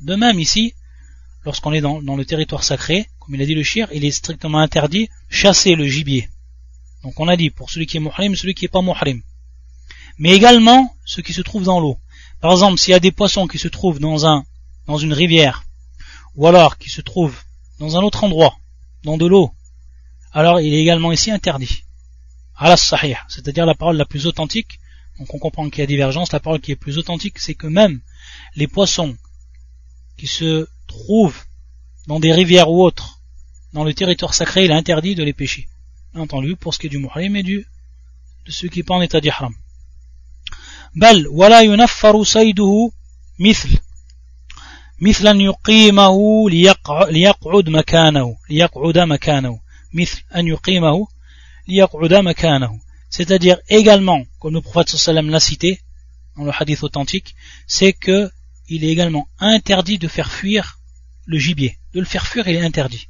De même ici, lorsqu'on est dans, le territoire sacré, comme il a dit le shir, il est strictement interdit chasser le gibier. Donc on a dit pour celui qui est muhrim, celui qui n'est pas muhrim. mais également ce qui se trouve dans l'eau. Par exemple, s'il y a des poissons qui se trouvent dans une rivière, ou alors qui se trouvent dans un autre endroit, dans de l'eau, alors il est également ici interdit. Ala sahih, c'est-à-dire la parole la plus authentique, donc on comprend qu'il y a divergence, la parole qui est plus authentique, c'est que même les poissons qui se trouvent dans des rivières ou autres, dans le territoire sacré, il est interdit de les pêcher. Bien entendu, pour ce qui est du muhrim et du, de ceux qui pas en état d'ihram. بل ولا ينفر صيده مثل مثل أن يقيمه ليقعد مكانه ليقعد مكانه مثل أن يقيمه ليقعد مكانه c'est-à-dire également comme le prophète sallam l'a cité dans le hadith authentique c'est que il est également interdit de faire fuir le gibier de le faire fuir il est interdit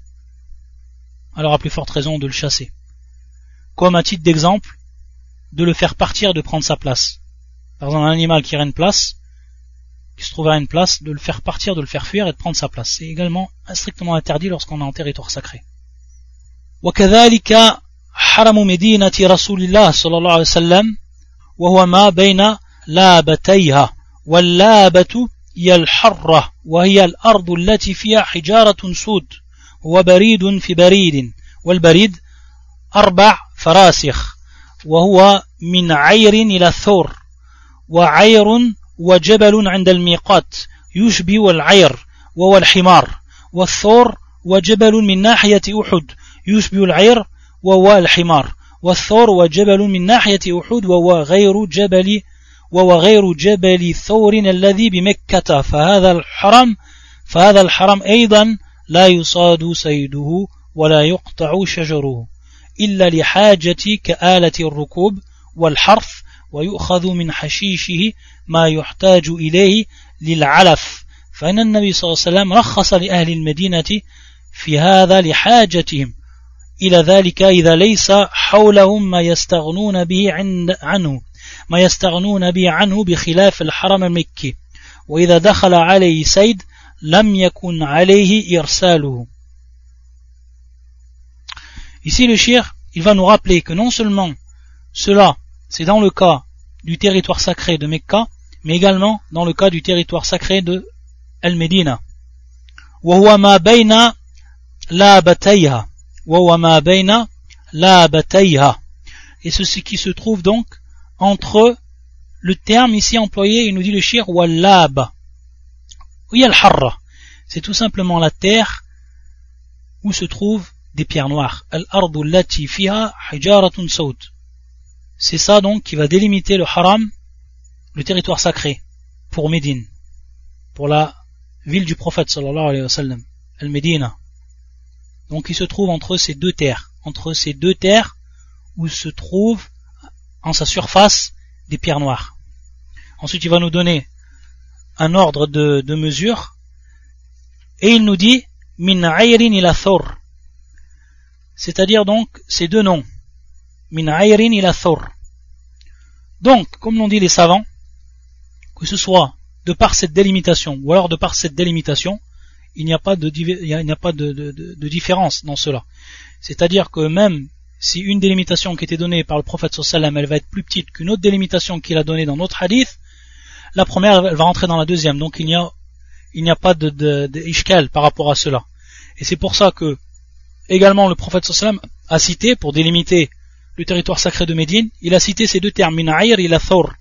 alors à plus forte raison de le chasser comme à titre d'exemple de le faire partir de prendre sa place par exemple un animal qui a une place, qui se trouve à une place, de le faire partir, de le faire fuir et de prendre sa place. C'est également strictement interdit lorsqu'on est en territoire sacré. وكذلك حرم مدينة رسول الله صلى الله عليه وسلم وهو ما بين لابتيها واللابة هي الحرة وهي الأرض التي فيها حجارة سود وبريد في بريد والبريد أربع فراسخ وهو من عير إلى ثور وعير وجبل عند الميقات يشبه العير وهو الحمار والثور وجبل من ناحية أحد يشبه العير وهو الحمار والثور وجبل من ناحية أحد وهو غير جبل وهو غير جبل ثور الذي بمكة. فهذا الحرم فهذا الحرم أيضا لا يصاد سيده ولا يقطع شجره إلا لحاجة كآلة الركوب والحرث ويؤخذ من حشيشه ما يحتاج إليه للعلف. فإن النبي صلى الله عليه وسلم رخص لأهل المدينة في هذا لحاجتهم. إلى ذلك إذا ليس حولهم ما يستغنون به عنه. ما يستغنون به عنه بخلاف الحرم المكي وإذا دخل عليه سيد لم يكن عليه إرساله Ici le shir, il va nous rappeler que non seulement cela C'est dans le cas du territoire sacré de Mecca, mais également dans le cas du territoire sacré de Al-Medina. Et ceci qui se trouve donc entre le terme ici employé, il nous dit le shir wallab. al-harra. C'est tout simplement la terre où se trouvent des pierres noires. Al-ardu lati fiha hijaratun saut c'est ça donc qui va délimiter le haram, le territoire sacré, pour Médine, pour la ville du prophète sallallahu alayhi wa sallam, Al-Médina. Donc il se trouve entre ces deux terres, entre ces deux terres où se trouvent en sa surface des pierres noires. Ensuite il va nous donner un ordre de, mesure et il nous dit min ayrin ila c'est-à-dire donc ces deux noms min ayrin ila Donc, comme l'ont dit les savants, que ce soit de par cette délimitation ou alors de par cette délimitation, il n'y a pas de, différence dans cela. C'est-à-dire que même si une délimitation qui était donnée par le prophète sallam elle va être plus petite qu'une autre délimitation qu'il a donnée dans notre hadith, la première elle va rentrer dans la deuxième. Donc il n'y a, il n'y a pas de, de, par rapport à cela. Et c'est pour ça que également le prophète sallam a cité pour délimiter le territoire sacré de Médine, il a cité ces deux termes, ayr et la thor.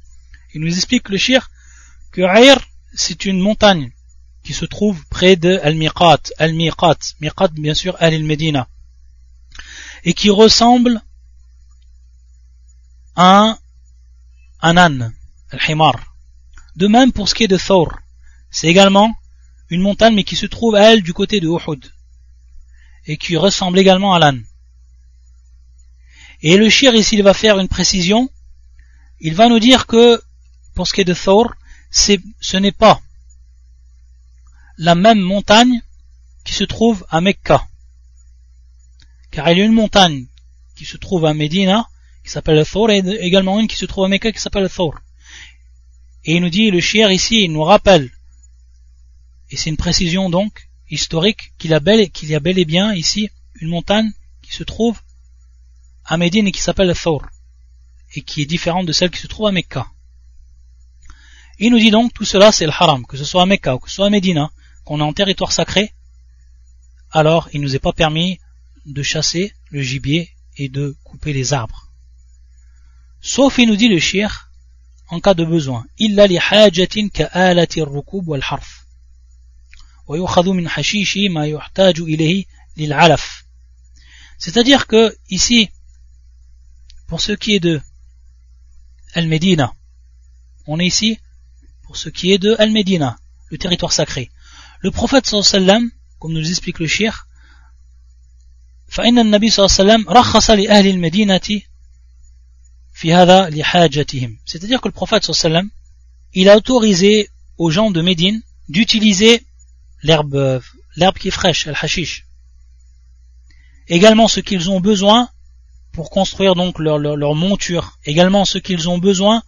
Il nous explique le shir que Ayr, c'est une montagne qui se trouve près de Al-Miqat, Al-Miqat, Miqat bien sûr Al-Medina, et qui ressemble à un, âne, Al-Himar. De même pour ce qui est de Thor, c'est également une montagne mais qui se trouve à elle du côté de Uhud, et qui ressemble également à l'âne. Et le shir ici va faire une précision. Il va nous dire que pour ce qui est de Thor, ce n'est pas la même montagne qui se trouve à Mecca. Car il y a une montagne qui se trouve à Medina qui s'appelle Thor et également une qui se trouve à Mecca qui s'appelle Thor. Et il nous dit, le shir ici, il nous rappelle, et c'est une précision donc historique, qu'il y a bel et bien ici une montagne qui se trouve à Médine et qui s'appelle Thor et qui est différente de celle qui se trouve à Mecca. Il nous dit donc tout cela c'est le haram, que ce soit à Mecca ou que ce soit à Médina, qu'on est en territoire sacré, alors il ne nous est pas permis de chasser le gibier et de couper les arbres. Sauf, il nous dit le shir, en cas de besoin. إلا لحاجة كآلة الركوب والحرف ويؤخذ من حشيش ما يحتاج إليه للعلف c'est-à-dire que ici pour ce qui est de Al-Medina on est ici pour ce qui est de Al-Medina le territoire sacré le prophète sallam comme nous explique le shir فإن النبي صلى الله عليه وسلم رخص لأهل المدينة c'est-à-dire que le prophète sallam il a autorisé aux gens de Médine d'utiliser l'herbe l'herbe qui est fraîche, al-hashish. Également ce qu'ils ont besoin pour construire donc leur, leur, monture, également ce qu'ils ont besoin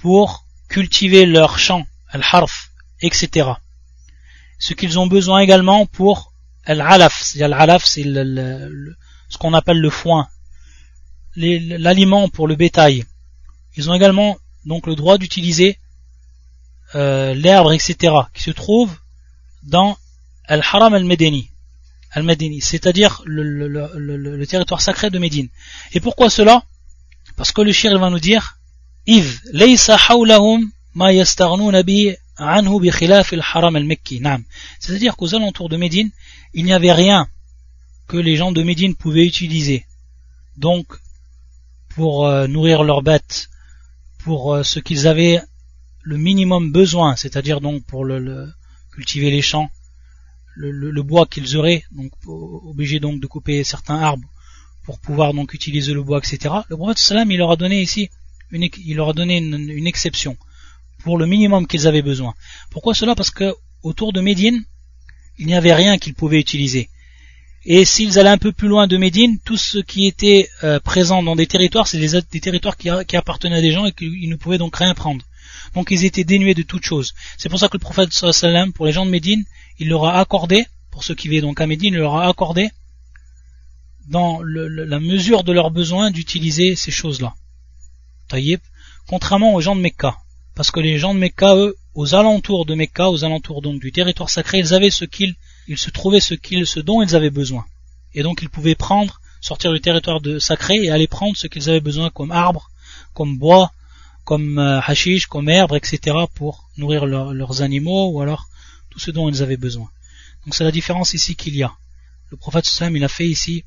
pour cultiver leur champ, al-harf, etc. Ce qu'ils ont besoin également pour al-alaf, c'est ce qu'on appelle le foin, l'aliment pour le bétail. Ils ont également donc le droit d'utiliser euh, l'herbe, etc., qui se trouve dans Al-Haram al-Medini, al c'est-à-dire le, territoire sacré de Médine. Et pourquoi cela? Parce que le shir va nous dire c'est-à-dire qu'aux alentours de Médine, il n'y avait rien que les gens de Médine pouvaient utiliser. Donc, pour euh, nourrir leurs bêtes, pour euh, ce qu'ils avaient le minimum besoin, c'est-à-dire donc pour le, cultiver les champs, le, bois qu'ils auraient, donc obligés donc de couper certains arbres pour pouvoir donc utiliser le bois, etc. Le prophète sallam il leur a donné ici une, il leur a donné une, exception pour le minimum qu'ils avaient besoin. Pourquoi cela? Parce que autour de Médine, il n'y avait rien qu'ils pouvaient utiliser. Et s'ils allaient un peu plus loin de Médine, tout ce qui était euh, présent dans des territoires, c'est des, territoires qui, appartenaient à des gens et qu'ils ne pouvaient donc rien prendre. Donc ils étaient dénués de toute chose. C'est pour ça que le prophète sallam, pour les gens de Médine, il leur a accordé, pour ceux qui vivaient donc à Médine, il leur a accordé, dans la mesure de leurs besoins, d'utiliser ces choses-là. Contrairement aux gens de Mecca. Parce que les gens de Mecca, eux, aux alentours de Mecca, aux alentours donc du territoire sacré, ils avaient ce qu'ils il se trouvait ce, ce dont ils avaient besoin. Et donc ils pouvaient prendre, sortir du territoire de sacré et aller prendre ce qu'ils avaient besoin comme arbre, comme bois, comme euh, hashish, comme herbe, etc. pour nourrir leurs animaux ou alors tout ce dont ils avaient besoin. Donc c'est la différence ici qu'il y a. Le prophète sallam il a fait ici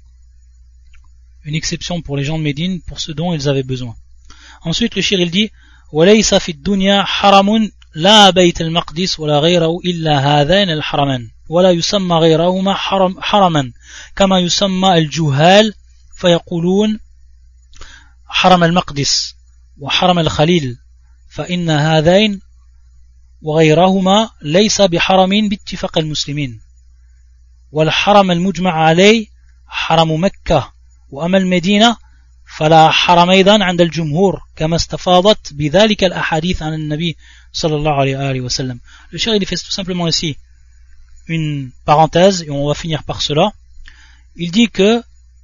une exception pour les gens de Médine pour ce dont ils avaient besoin. Ensuite le shir il dit وَلَيْسَ فِي الدُّنْيَا حَرَمٌ لَا بَيْتَ الْمَقْدِسِ وَلَا غَيْرَهُ إِلَّا هَذَيْنَ الْحَرَمَانِ ولا يسمى غيرهما حرم حرما كما يسمى الجهال فيقولون حرم المقدس وحرم الخليل فإن هذين وغيرهما ليس بحرم باتفاق المسلمين. والحرم المجمع عليه حرم مكة وأما المدينة فلا حرم أيضا عند الجمهور كما استفاضت بذلك الأحاديث عن النبي صلى الله عليه وآله وسلم Le cher il fait tout simplement ici une parenthèse, et on va finir par cela. Il dit que,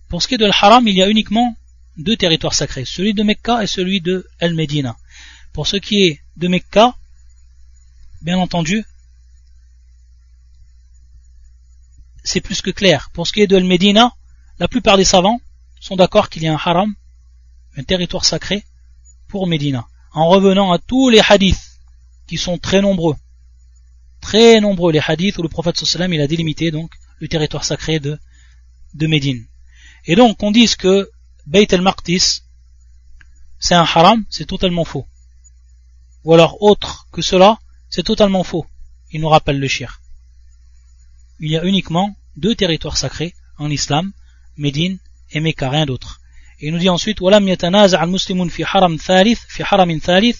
pour ce qui est de l'Haram, il y a uniquement deux territoires sacrés, celui de Mecca et celui de El Medina. Pour ce qui est de Mecca, bien entendu, c'est plus que clair. Pour ce qui est de El Medina, la plupart des savants sont d'accord qu'il y a un haram, un territoire sacré, pour Médina. En revenant à tous les hadiths, qui sont très nombreux, très nombreux les hadiths où le prophète sallam a délimité donc le territoire sacré de, de Médine. Et donc qu'on dise que Beit el-Maqdis c'est un haram, c'est totalement faux. Ou alors autre que cela, c'est totalement faux. Il nous rappelle le shir. Il y a uniquement deux territoires sacrés en islam, Médine et Mecca, rien d'autre. Et il nous dit ensuite, وَلَمْ يَتَنَازَعَ الْمُسْلِمُونَ فِي حَرَمٍ ثَالِث فِي حَرَمٍ ثَالِث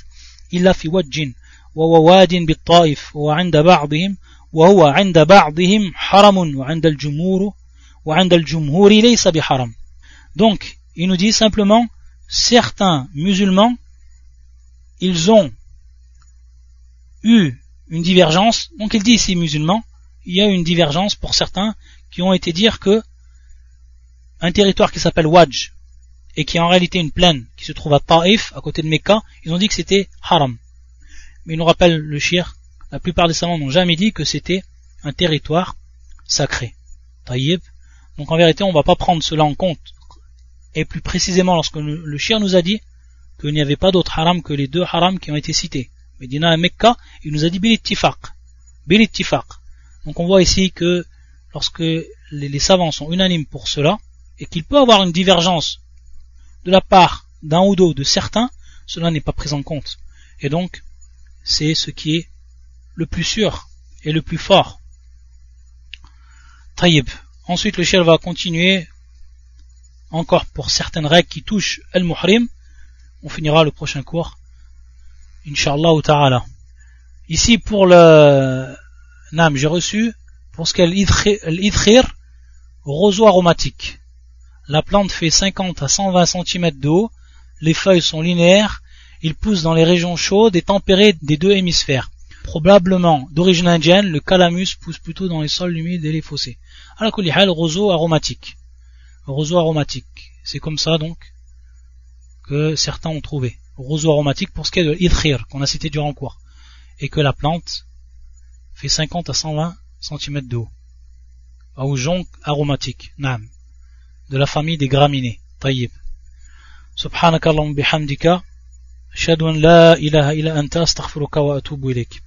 إِلَّا فِي وَجٍّ وهو واد بالطائف وعند بعضهم وهو عند بعضهم حرم وعند الجمهور وعند الجمهور ليس بحرم donc il nous dit simplement certains musulmans ils ont eu une divergence donc il dit ici musulmans il y a une divergence pour certains qui ont été dire que un territoire qui s'appelle Waj et qui est en réalité une plaine qui se trouve à Taif à côté de Mecca ils ont dit que c'était haram mais il nous rappelle le shir, la plupart des savants n'ont jamais dit que c'était un territoire sacré. Taïb. Donc en vérité, on ne va pas prendre cela en compte. Et plus précisément, lorsque le, shir nous a dit qu'il n'y avait pas d'autres haram que les deux harams qui ont été cités. Medina et Mecca, il nous a dit. Bilittifaq. Donc on voit ici que lorsque les, savants sont unanimes pour cela, et qu'il peut avoir une divergence de la part d'un ou d'autres de certains, cela n'est pas pris en compte. Et donc, c'est ce qui est le plus sûr et le plus fort. Taïb. Ensuite, le chef va continuer encore pour certaines règles qui touchent Al-Muhrim. On finira le prochain cours. Inch'Allah ta'ala. Ici, pour le Nam, j'ai reçu, pour ce qu'est l'idkhir, roseau aromatique. La plante fait 50 à 120 cm de haut, les feuilles sont linéaires, il pousse dans les régions chaudes et tempérées des deux hémisphères. Probablement d'origine indienne, le calamus pousse plutôt dans les sols humides et les fossés. À la roseau aromatique. Roseau aromatique. C'est comme ça donc que certains ont trouvé. Roseau aromatique pour ce qui est de l'idkhir qu'on a cité durant le cours. Et que la plante fait 50 à 120 cm de haut. Ou jonc aromatique. Nam. De la famille des graminées. Tayyib. سبحانك اللهم بحمدك أشهد أن لا إله إلا أنت أستغفرك وأتوب إليك